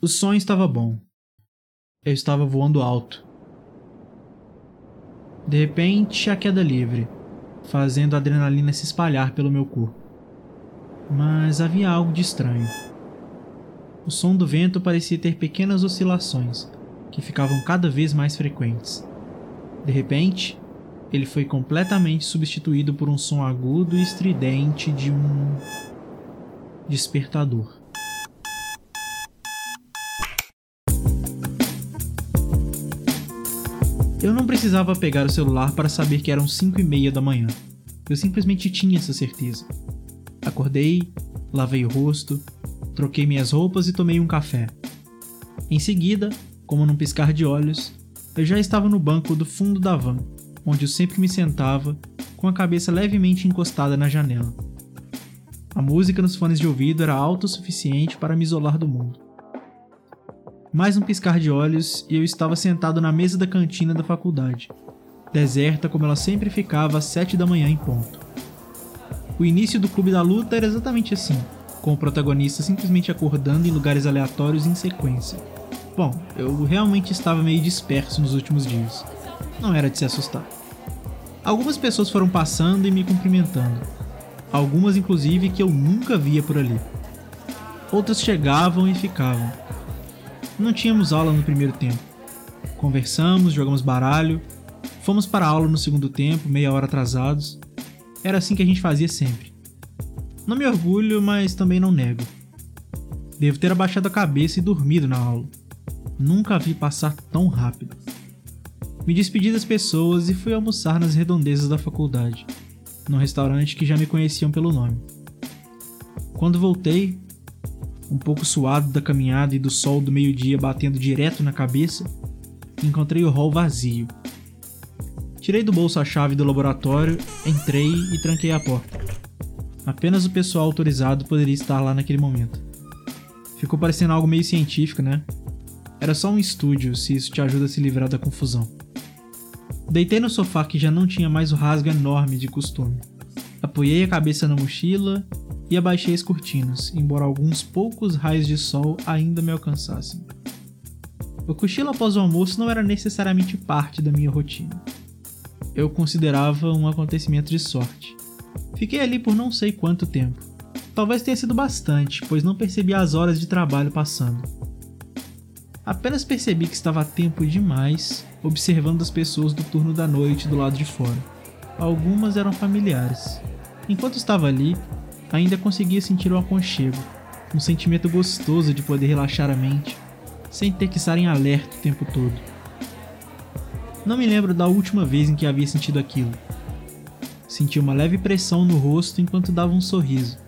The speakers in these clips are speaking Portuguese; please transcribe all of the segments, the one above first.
O sonho estava bom. Eu estava voando alto. De repente, a queda livre, fazendo a adrenalina se espalhar pelo meu corpo. Mas havia algo de estranho. O som do vento parecia ter pequenas oscilações, que ficavam cada vez mais frequentes. De repente, ele foi completamente substituído por um som agudo e estridente de um despertador. Eu não precisava pegar o celular para saber que eram 5 e meia da manhã. Eu simplesmente tinha essa certeza. Acordei, lavei o rosto, troquei minhas roupas e tomei um café. Em seguida, como num piscar de olhos, eu já estava no banco do fundo da van, onde eu sempre me sentava, com a cabeça levemente encostada na janela. A música nos fones de ouvido era alta o suficiente para me isolar do mundo. Mais um piscar de olhos e eu estava sentado na mesa da cantina da faculdade, deserta como ela sempre ficava às sete da manhã em ponto. O início do Clube da Luta era exatamente assim, com o protagonista simplesmente acordando em lugares aleatórios em sequência. Bom, eu realmente estava meio disperso nos últimos dias. Não era de se assustar. Algumas pessoas foram passando e me cumprimentando. Algumas, inclusive, que eu nunca via por ali. Outras chegavam e ficavam, não tínhamos aula no primeiro tempo. Conversamos, jogamos baralho, fomos para a aula no segundo tempo, meia hora atrasados. Era assim que a gente fazia sempre. Não me orgulho, mas também não nego. Devo ter abaixado a cabeça e dormido na aula. Nunca vi passar tão rápido. Me despedi das pessoas e fui almoçar nas redondezas da faculdade, num restaurante que já me conheciam pelo nome. Quando voltei, um pouco suado da caminhada e do sol do meio-dia batendo direto na cabeça, encontrei o hall vazio. Tirei do bolso a chave do laboratório, entrei e tranquei a porta. Apenas o pessoal autorizado poderia estar lá naquele momento. Ficou parecendo algo meio científico, né? Era só um estúdio, se isso te ajuda a se livrar da confusão. Deitei no sofá que já não tinha mais o rasgo enorme de costume. Apoiei a cabeça na mochila e abaixei as cortinas, embora alguns poucos raios de sol ainda me alcançassem. O cochilo após o almoço não era necessariamente parte da minha rotina. Eu considerava um acontecimento de sorte. Fiquei ali por não sei quanto tempo. Talvez tenha sido bastante, pois não percebi as horas de trabalho passando. Apenas percebi que estava a tempo demais observando as pessoas do turno da noite do lado de fora. Algumas eram familiares. Enquanto estava ali, ainda conseguia sentir o aconchego, um sentimento gostoso de poder relaxar a mente, sem ter que estar em alerta o tempo todo. Não me lembro da última vez em que havia sentido aquilo. Senti uma leve pressão no rosto enquanto dava um sorriso,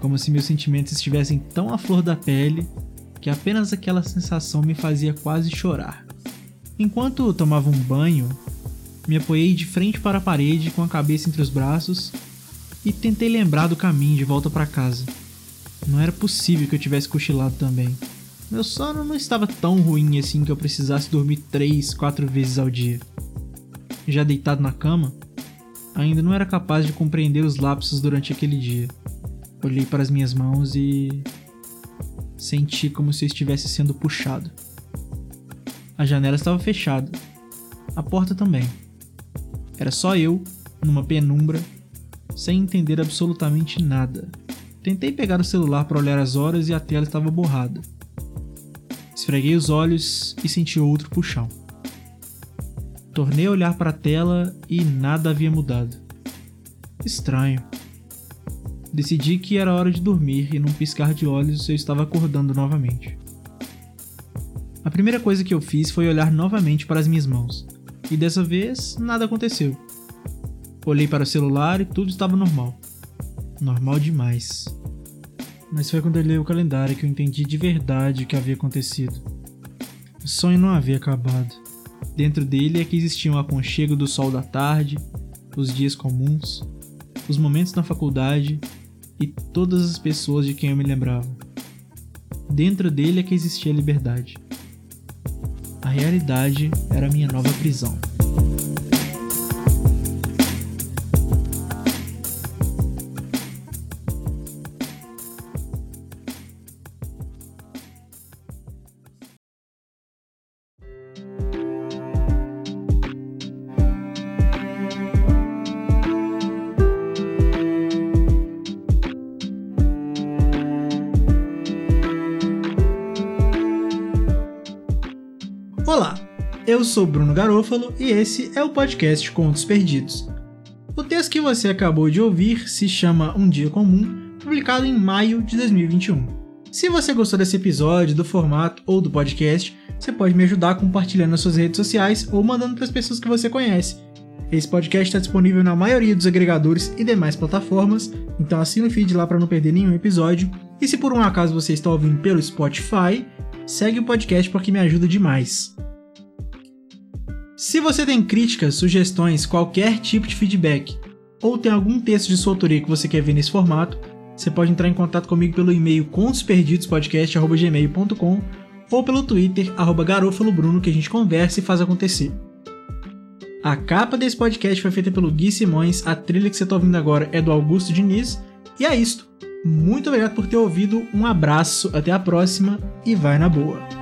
como se meus sentimentos estivessem tão à flor da pele que apenas aquela sensação me fazia quase chorar. Enquanto tomava um banho, me apoiei de frente para a parede com a cabeça entre os braços e tentei lembrar do caminho de volta para casa. Não era possível que eu tivesse cochilado também. Meu sono não estava tão ruim assim que eu precisasse dormir três, quatro vezes ao dia. Já deitado na cama, ainda não era capaz de compreender os lapsos durante aquele dia. Olhei para as minhas mãos e senti como se eu estivesse sendo puxado. A janela estava fechada, a porta também. Era só eu, numa penumbra, sem entender absolutamente nada. Tentei pegar o celular para olhar as horas e a tela estava borrada. Esfreguei os olhos e senti outro puxão. Tornei a olhar para a tela e nada havia mudado. Estranho. Decidi que era hora de dormir e num piscar de olhos eu estava acordando novamente. A primeira coisa que eu fiz foi olhar novamente para as minhas mãos, e dessa vez nada aconteceu. Olhei para o celular e tudo estava normal. Normal demais. Mas foi quando eu li o calendário que eu entendi de verdade o que havia acontecido. O sonho não havia acabado. Dentro dele é que existiam o aconchego do sol da tarde, os dias comuns, os momentos na faculdade e todas as pessoas de quem eu me lembrava. Dentro dele é que existia a liberdade. A realidade era a minha nova prisão. Eu sou Bruno Garofalo e esse é o podcast Contos Perdidos. O texto que você acabou de ouvir se chama Um Dia Comum, publicado em maio de 2021. Se você gostou desse episódio, do formato ou do podcast, você pode me ajudar compartilhando nas suas redes sociais ou mandando para as pessoas que você conhece. Esse podcast está disponível na maioria dos agregadores e demais plataformas, então assina o feed lá para não perder nenhum episódio. E se por um acaso você está ouvindo pelo Spotify, segue o podcast porque me ajuda demais. Se você tem críticas, sugestões, qualquer tipo de feedback, ou tem algum texto de sua autoria que você quer ver nesse formato, você pode entrar em contato comigo pelo e-mail contosperdidospodcast.gmail.com ou pelo Twitter, arroba garofalobruno, que a gente conversa e faz acontecer. A capa desse podcast foi feita pelo Gui Simões, a trilha que você está ouvindo agora é do Augusto Diniz, e é isto. Muito obrigado por ter ouvido, um abraço, até a próxima e vai na boa.